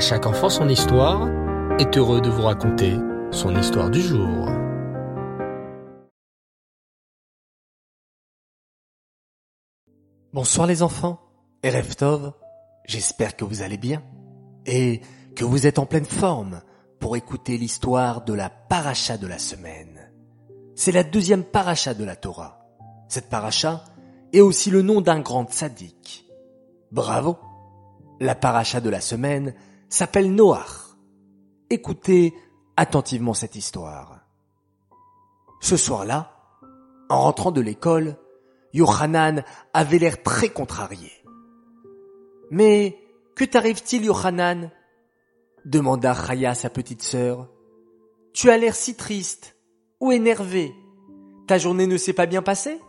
Chaque enfant son histoire est heureux de vous raconter son histoire du jour. Bonsoir les enfants, et Tov, j'espère que vous allez bien et que vous êtes en pleine forme pour écouter l'histoire de la paracha de la semaine. C'est la deuxième paracha de la Torah. Cette paracha est aussi le nom d'un grand sadique. Bravo! La paracha de la semaine s'appelle Noach. Écoutez attentivement cette histoire. Ce soir-là, en rentrant de l'école, Yohanan avait l'air très contrarié. Mais que t'arrive-t-il, Yohanan demanda Chaya sa petite sœur. Tu as l'air si triste ou énervé. Ta journée ne s'est pas bien passée?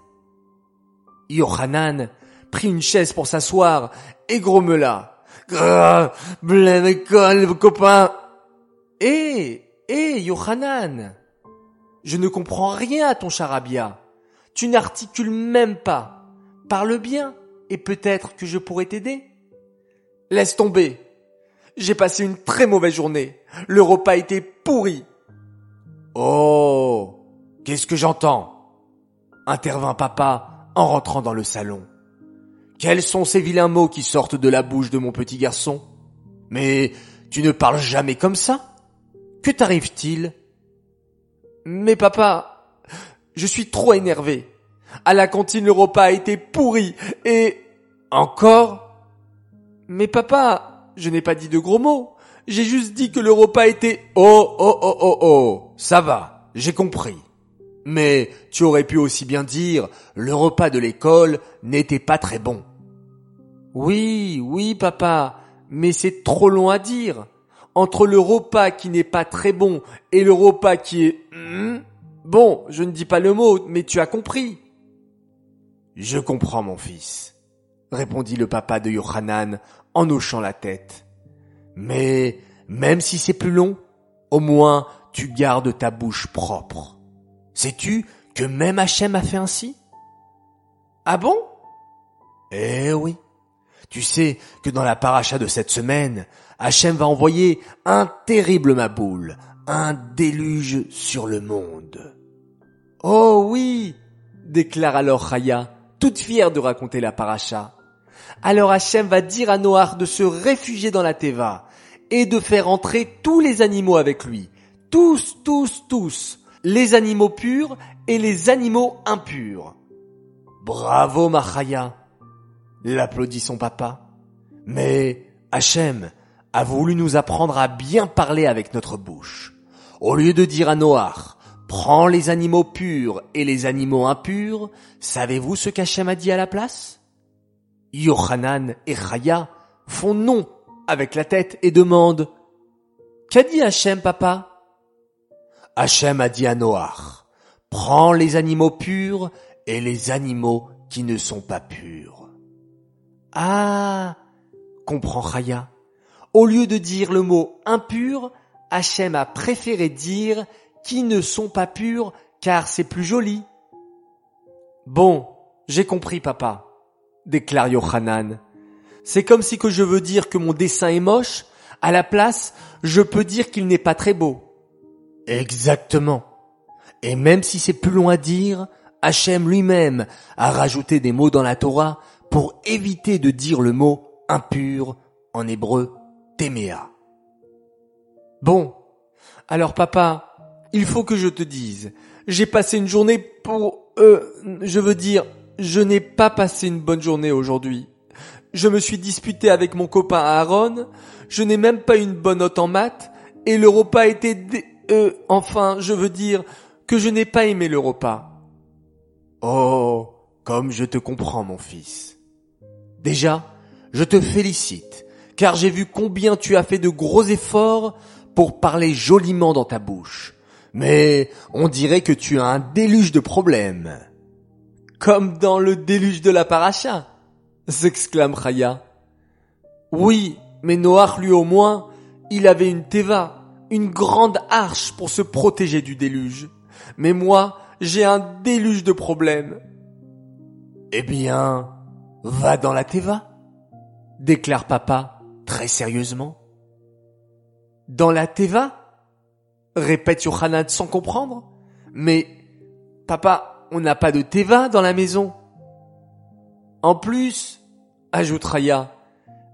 Yohanan prit une chaise pour s'asseoir et grommela. Ah, blême école, copain. Hé, hé, Yohanan. Je ne comprends rien à ton charabia. Tu n'articules même pas. Parle bien, et peut-être que je pourrais t'aider. Laisse tomber. J'ai passé une très mauvaise journée. Le repas était pourri. Oh, qu'est-ce que j'entends? Intervint papa en rentrant dans le salon. Quels sont ces vilains mots qui sortent de la bouche de mon petit garçon? Mais tu ne parles jamais comme ça Que t'arrive-t-il? Mais papa, je suis trop énervé. À la cantine, le repas a été pourri et... Encore? Mais papa, je n'ai pas dit de gros mots. J'ai juste dit que le repas était... Oh, oh, oh, oh, oh. Ça va, j'ai compris. Mais tu aurais pu aussi bien dire le repas de l'école n'était pas très bon. Oui, oui, papa, mais c'est trop long à dire. Entre le repas qui n'est pas très bon et le repas qui est... Hmm, bon, je ne dis pas le mot, mais tu as compris. Je comprends, mon fils, répondit le papa de Yohanan en hochant la tête. Mais même si c'est plus long, au moins tu gardes ta bouche propre. Sais-tu que même Hachem a fait ainsi? Ah bon? Eh oui. Tu sais que dans la paracha de cette semaine, Hachem va envoyer un terrible maboule, un déluge sur le monde. Oh oui, déclare alors Chaya, toute fière de raconter la paracha. Alors Hachem va dire à Noach de se réfugier dans la Teva et de faire entrer tous les animaux avec lui. Tous, tous, tous. Les animaux purs et les animaux impurs. Bravo, Machaya l'applaudit son papa. Mais Hachem a voulu nous apprendre à bien parler avec notre bouche. Au lieu de dire à Noach, prends les animaux purs et les animaux impurs, savez-vous ce qu'Hachem a dit à la place? Yohanan et Chaya font non avec la tête et demandent Qu'a dit Hachem, papa? Hachem a dit à Noach, prends les animaux purs et les animaux qui ne sont pas purs. Ah, comprend Chaya. Au lieu de dire le mot impur, Hachem a préféré dire qui ne sont pas purs car c'est plus joli. Bon, j'ai compris papa, déclare Yohanan. C'est comme si que je veux dire que mon dessin est moche, à la place, je peux dire qu'il n'est pas très beau. Exactement. Et même si c'est plus long à dire, Hachem lui-même a rajouté des mots dans la Torah pour éviter de dire le mot impur en hébreu téméa. Bon, alors papa, il faut que je te dise, j'ai passé une journée pour... Euh, je veux dire, je n'ai pas passé une bonne journée aujourd'hui. Je me suis disputé avec mon copain Aaron, je n'ai même pas une bonne note en maths, et le repas était... Dé... Euh, enfin, je veux dire que je n'ai pas aimé le repas. Oh, comme je te comprends, mon fils. Déjà, je te félicite, car j'ai vu combien tu as fait de gros efforts pour parler joliment dans ta bouche. Mais on dirait que tu as un déluge de problèmes. Comme dans le déluge de la paracha, s'exclame Chaya. Oui, mais Noach lui au moins, il avait une teva, une grande arche pour se protéger du déluge. Mais moi, j'ai un déluge de problèmes. Eh bien, Va dans la Teva, déclare papa très sérieusement. Dans la Teva répète Yohanan sans comprendre. Mais, papa, on n'a pas de Teva dans la maison. En plus, ajoute Raya,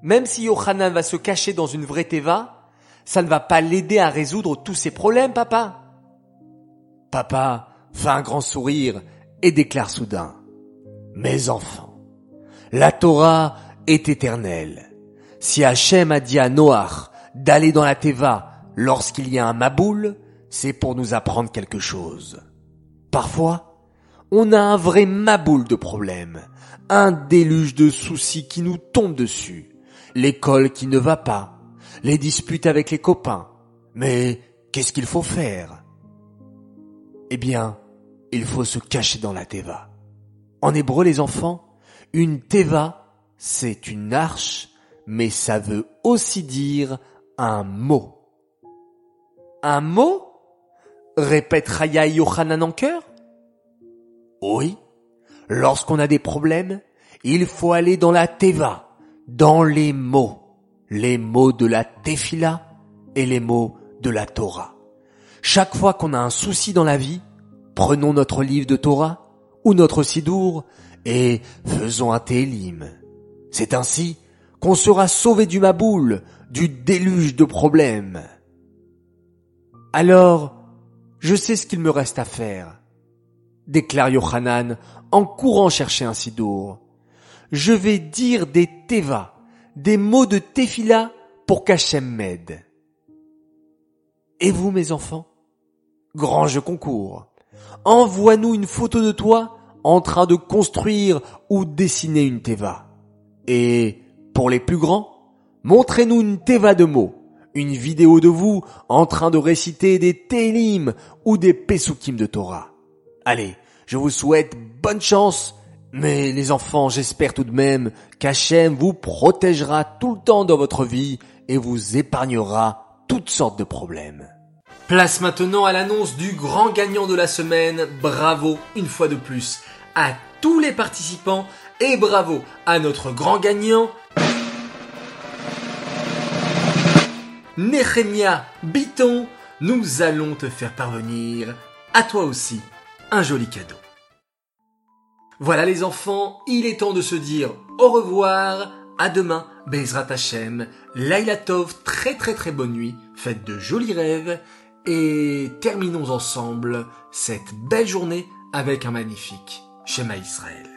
même si Yohanan va se cacher dans une vraie Teva, ça ne va pas l'aider à résoudre tous ses problèmes, papa. Papa fait un grand sourire et déclare soudain, Mes enfants, la Torah est éternelle. Si Hachem a dit à Noach d'aller dans la Teva lorsqu'il y a un Maboul, c'est pour nous apprendre quelque chose. Parfois, on a un vrai Maboul de problèmes, un déluge de soucis qui nous tombe dessus, l'école qui ne va pas, les disputes avec les copains. Mais qu'est-ce qu'il faut faire? Eh bien, il faut se cacher dans la Teva. En hébreu, les enfants, une Teva, c'est une arche, mais ça veut aussi dire un mot. Un mot? Répète Raya Yohanan en chœur? Oui, lorsqu'on a des problèmes, il faut aller dans la Teva, dans les mots, les mots de la Tefila et les mots de la Torah. Chaque fois qu'on a un souci dans la vie, prenons notre livre de Torah ou notre Sidour et faisons un Télim. C'est ainsi qu'on sera sauvé du Maboul, du déluge de problèmes. Alors, je sais ce qu'il me reste à faire, déclare Yohanan en courant chercher un sidour. Je vais dire des teva, des mots de tefila pour qu'Hachem m'aide. Et vous, mes enfants? Grand jeu concours. Envoie-nous une photo de toi en train de construire ou dessiner une teva. Et pour les plus grands, montrez-nous une teva de mots, une vidéo de vous en train de réciter des télim ou des pesukim de Torah. Allez, je vous souhaite bonne chance, mais les enfants, j'espère tout de même qu'Hachem vous protégera tout le temps dans votre vie et vous épargnera toutes sortes de problèmes. Place maintenant à l'annonce du grand gagnant de la semaine. Bravo une fois de plus à tous les participants et bravo à notre grand gagnant, Nehemia Biton. Nous allons te faire parvenir à toi aussi un joli cadeau. Voilà les enfants, il est temps de se dire au revoir, à demain, Bezrat Hashem, Laila Tov, très très très bonne nuit, faites de jolis rêves et terminons ensemble cette belle journée avec un magnifique Shema Israël.